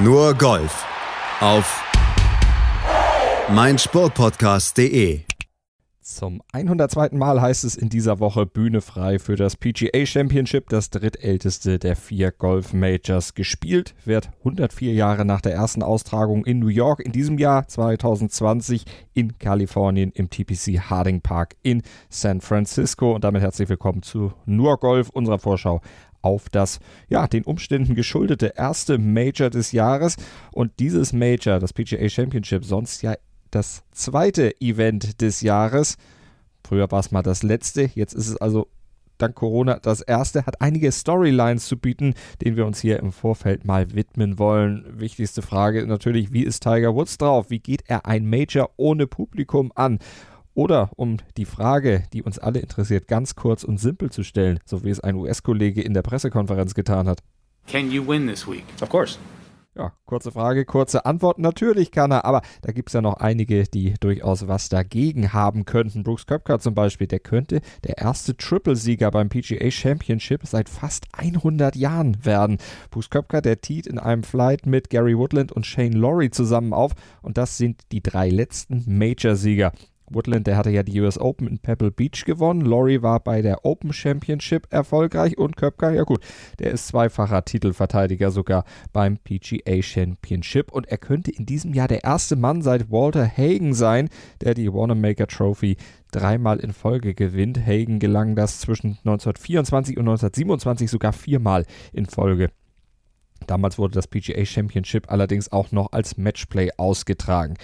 Nur Golf auf meinsportpodcast.de. Zum 102. Mal heißt es in dieser Woche Bühne frei für das PGA Championship, das drittälteste der vier Golf Majors. Gespielt wird 104 Jahre nach der ersten Austragung in New York, in diesem Jahr 2020 in Kalifornien im TPC Harding Park in San Francisco. Und damit herzlich willkommen zu Nur Golf, unserer Vorschau auf das, ja, den Umständen geschuldete erste Major des Jahres. Und dieses Major, das PGA Championship, sonst ja das zweite Event des Jahres. Früher war es mal das letzte, jetzt ist es also dank Corona das erste, hat einige Storylines zu bieten, denen wir uns hier im Vorfeld mal widmen wollen. Wichtigste Frage natürlich, wie ist Tiger Woods drauf? Wie geht er ein Major ohne Publikum an? Oder um die Frage, die uns alle interessiert, ganz kurz und simpel zu stellen, so wie es ein US-Kollege in der Pressekonferenz getan hat. Can you win this week? Of course. Ja, kurze Frage, kurze Antwort. Natürlich kann er, aber da gibt es ja noch einige, die durchaus was dagegen haben könnten. Brooks Köpker zum Beispiel, der könnte der erste Triple-Sieger beim PGA Championship seit fast 100 Jahren werden. Brooks Köpker, der tiet in einem Flight mit Gary Woodland und Shane Laurie zusammen auf und das sind die drei letzten Major-Sieger. Woodland, der hatte ja die US Open in Pebble Beach gewonnen. Laurie war bei der Open Championship erfolgreich und Köpker, ja gut, der ist zweifacher Titelverteidiger sogar beim PGA Championship und er könnte in diesem Jahr der erste Mann seit Walter Hagen sein, der die Wanamaker Trophy dreimal in Folge gewinnt. Hagen gelang das zwischen 1924 und 1927 sogar viermal in Folge. Damals wurde das PGA Championship allerdings auch noch als Matchplay ausgetragen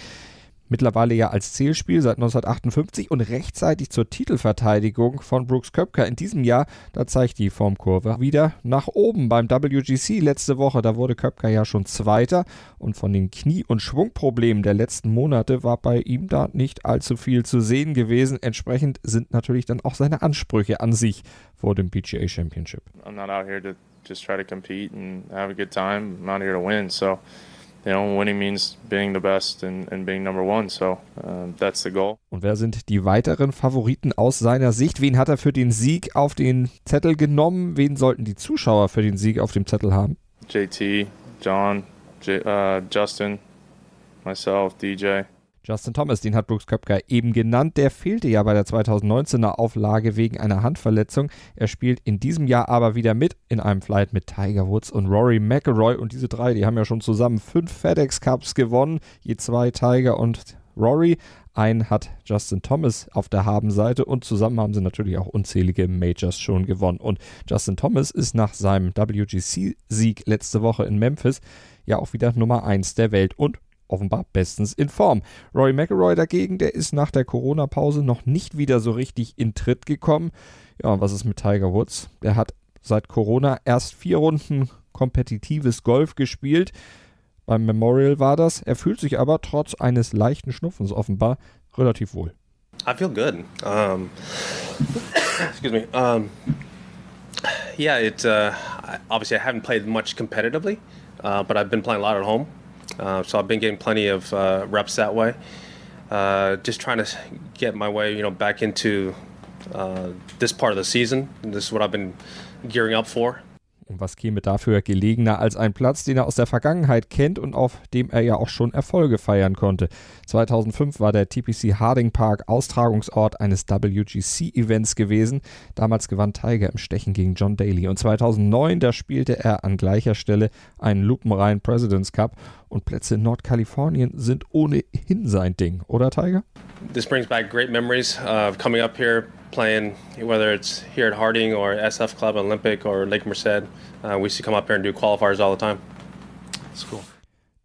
mittlerweile ja als Zählspiel seit 1958 und rechtzeitig zur Titelverteidigung von Brooks Köpker in diesem Jahr, da zeigt die Formkurve wieder nach oben beim WGC letzte Woche. Da wurde Köpker ja schon Zweiter und von den Knie- und Schwungproblemen der letzten Monate war bei ihm da nicht allzu viel zu sehen gewesen. Entsprechend sind natürlich dann auch seine Ansprüche an sich vor dem PGA Championship. I'm not out here to just try to compete and have a good time. I'm out here to win, so you know, winning means being the best and, and being number one. So uh, that's the goal. Und wer sind die weiteren Favoriten aus seiner Sicht? Wen hat er für den Sieg auf den Zettel genommen? Wen sollten die Zuschauer für den Sieg auf dem Zettel haben? JT, John, J, uh, Justin, myself, DJ. Justin Thomas, den hat Brooks Köpker eben genannt. Der fehlte ja bei der 2019er Auflage wegen einer Handverletzung. Er spielt in diesem Jahr aber wieder mit in einem Flight mit Tiger Woods und Rory McIlroy. Und diese drei, die haben ja schon zusammen fünf FedEx Cups gewonnen. Je zwei Tiger und Rory. Einen hat Justin Thomas auf der Habenseite und zusammen haben sie natürlich auch unzählige Majors schon gewonnen. Und Justin Thomas ist nach seinem WGC-Sieg letzte Woche in Memphis ja auch wieder Nummer 1 der Welt und offenbar bestens in Form. Rory McIlroy dagegen, der ist nach der Corona-Pause noch nicht wieder so richtig in Tritt gekommen. Ja, und was ist mit Tiger Woods? Der hat seit Corona erst vier Runden kompetitives Golf gespielt. Beim Memorial war das. Er fühlt sich aber trotz eines leichten Schnupfens offenbar relativ wohl. I feel good. Um, excuse me. Um, yeah, it uh, obviously I haven't played much competitively, uh, but I've been playing a lot at home. Uh, so I've been getting plenty of uh, reps that way. Uh, just trying to get my way, you know, back into uh, this part of the season. This is what I've been gearing up for. Und was käme dafür gelegener als ein Platz, den er aus der Vergangenheit kennt und auf dem er ja auch schon Erfolge feiern konnte. 2005 war der TPC Harding Park Austragungsort eines WGC-Events gewesen. Damals gewann Tiger im Stechen gegen John Daly. Und 2009, da spielte er an gleicher Stelle einen lupenreinen President's Cup. Und Plätze in Nordkalifornien sind ohnehin sein Ding, oder Tiger? This brings back great memories of coming up here playing, whether it's here at Harding or SF Club, Olympic or Lake Merced. Uh, we used to come up here and do qualifiers all the time. It's cool.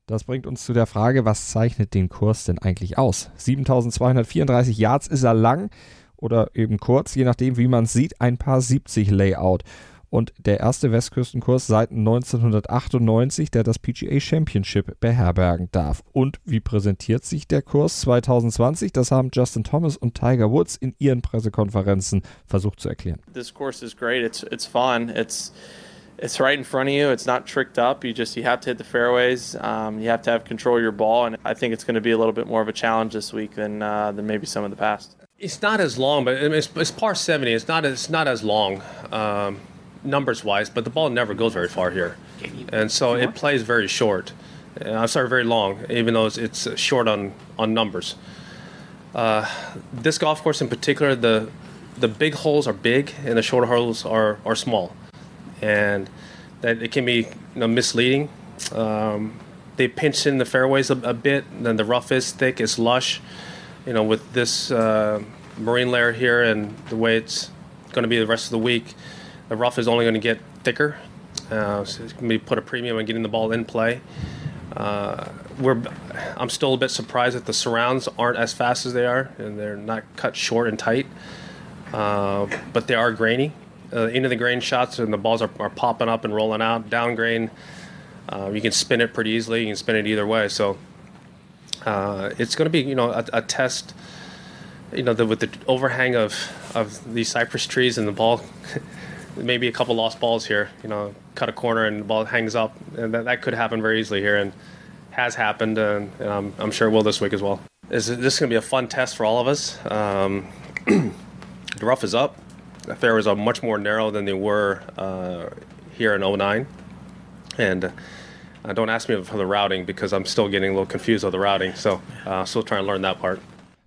Das bringt uns zu der Frage, was zeichnet den Kurs denn eigentlich aus? 7234 Yards ist er lang oder eben kurz, je nachdem, wie man es sieht, ein paar 70 Layout und der erste Westküstenkurs seit 1998, der das PGA Championship beherbergen darf. Und wie präsentiert sich der Kurs 2020? Das haben Justin Thomas und Tiger Woods in ihren Pressekonferenzen versucht zu erklären. This course is great. It's it's fun. It's it's right in front of you. It's not tricked up. You just you have to hit the fairways. Um, you have to have control of your ball, and I think it's going to be a little bit more of a challenge this week than uh, than maybe some of the past. It's not as long, but it's, it's par 70. It's not it's not as long. Um, numbers wise, but the ball never goes very far here, and so it plays very short. Uh, I'm sorry, very long, even though it's, it's short on on numbers. Uh, this golf course in particular, the the big holes are big and the short holes are, are small, and that it can be you know, misleading. Um, they pinch in the fairways a, a, bit, and then the rough is thick, it's lush. You know, with this uh, marine layer here and the way it's going to be the rest of the week, the rough is only going to get thicker. Uh, so it's going to be put a premium on getting the ball in play. Uh, we're, I'm still a bit surprised that the surrounds aren't as fast as they are, and they're not cut short and tight. Uh, but they are grainy. Uh, into the grain shots, and the balls are, are popping up and rolling out. Down grain, uh, you can spin it pretty easily. You can spin it either way. So uh, it's going to be, you know, a, a test. You know, the, with the overhang of of these cypress trees and the ball. maybe a couple lost balls here. You know, cut a corner and the ball hangs up, and that, that could happen very easily here, and has happened, and, and I'm, I'm, sure it will this week as well. This is, this going to be a fun test for all of us. Um, the rough is up. The fairways are much more narrow than they were uh, here in 09, and uh, don't ask me for the routing because I'm still getting a little confused with the routing. So, uh, still trying to learn that part.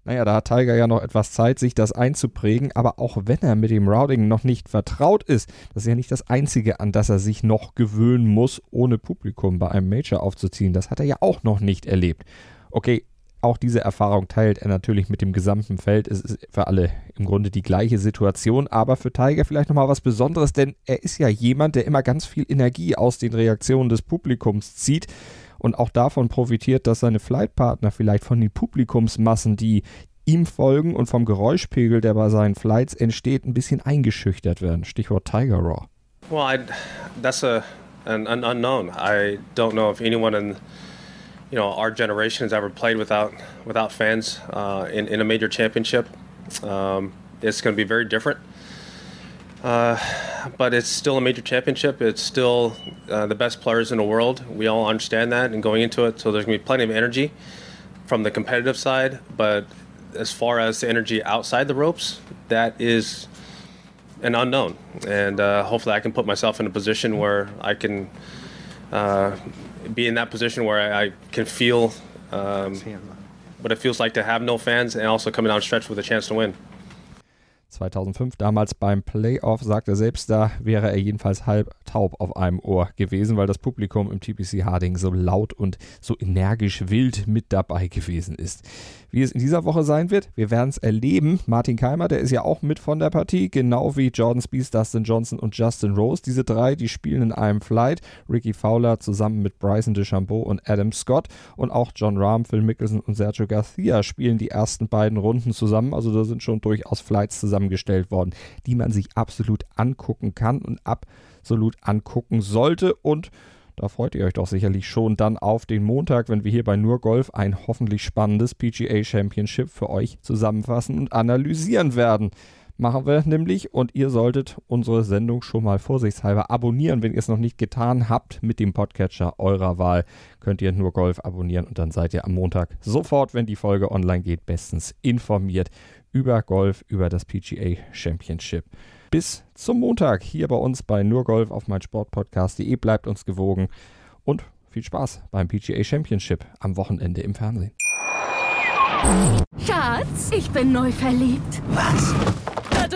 Naja, da hat Tiger ja noch etwas Zeit, sich das einzuprägen, aber auch wenn er mit dem Routing noch nicht vertraut ist, das ist ja nicht das Einzige, an das er sich noch gewöhnen muss, ohne Publikum bei einem Major aufzuziehen. Das hat er ja auch noch nicht erlebt. Okay, auch diese Erfahrung teilt er natürlich mit dem gesamten Feld. Es ist für alle im Grunde die gleiche Situation, aber für Tiger vielleicht nochmal was Besonderes, denn er ist ja jemand, der immer ganz viel Energie aus den Reaktionen des Publikums zieht und auch davon profitiert, dass seine Flightpartner vielleicht von den Publikumsmassen, die ihm folgen und vom Geräuschpegel, der bei seinen Flights entsteht, ein bisschen eingeschüchtert werden. Stichwort Tiger Raw. Well, I, that's a an, an unknown. I don't know if anyone in you know our generation has ever played without without fans uh, in in a major championship. Um, it's going to be very different. Uh, but it's still a major championship. It's still uh, the best players in the world. We all understand that and going into it. So there's going to be plenty of energy from the competitive side. But as far as the energy outside the ropes, that is an unknown. And uh, hopefully I can put myself in a position where I can uh, be in that position where I, I can feel um, what it feels like to have no fans and also coming down stretch with a chance to win. 2005 damals beim Playoff, sagt er selbst, da wäre er jedenfalls halb taub auf einem Ohr gewesen, weil das Publikum im TPC Harding so laut und so energisch wild mit dabei gewesen ist. Wie es in dieser Woche sein wird, wir werden es erleben. Martin Keimer, der ist ja auch mit von der Partie, genau wie Jordan Spieth, Dustin Johnson und Justin Rose. Diese drei, die spielen in einem Flight. Ricky Fowler zusammen mit Bryson DeChambeau und Adam Scott und auch John Rahm, Phil Mickelson und Sergio Garcia spielen die ersten beiden Runden zusammen. Also da sind schon durchaus Flights zusammengestellt worden, die man sich absolut angucken kann und absolut angucken sollte und da freut ihr euch doch sicherlich schon dann auf den Montag, wenn wir hier bei Nur Golf ein hoffentlich spannendes PGA Championship für euch zusammenfassen und analysieren werden. Machen wir nämlich und ihr solltet unsere Sendung schon mal vorsichtshalber abonnieren, wenn ihr es noch nicht getan habt mit dem Podcatcher eurer Wahl. Könnt ihr nur Golf abonnieren und dann seid ihr am Montag sofort, wenn die Folge online geht, bestens informiert über Golf, über das PGA Championship bis zum Montag hier bei uns bei Nur Golf auf meinsportpodcast.de. Bleibt uns gewogen und viel Spaß beim PGA Championship am Wochenende im Fernsehen. Schatz, ich bin neu verliebt. Was?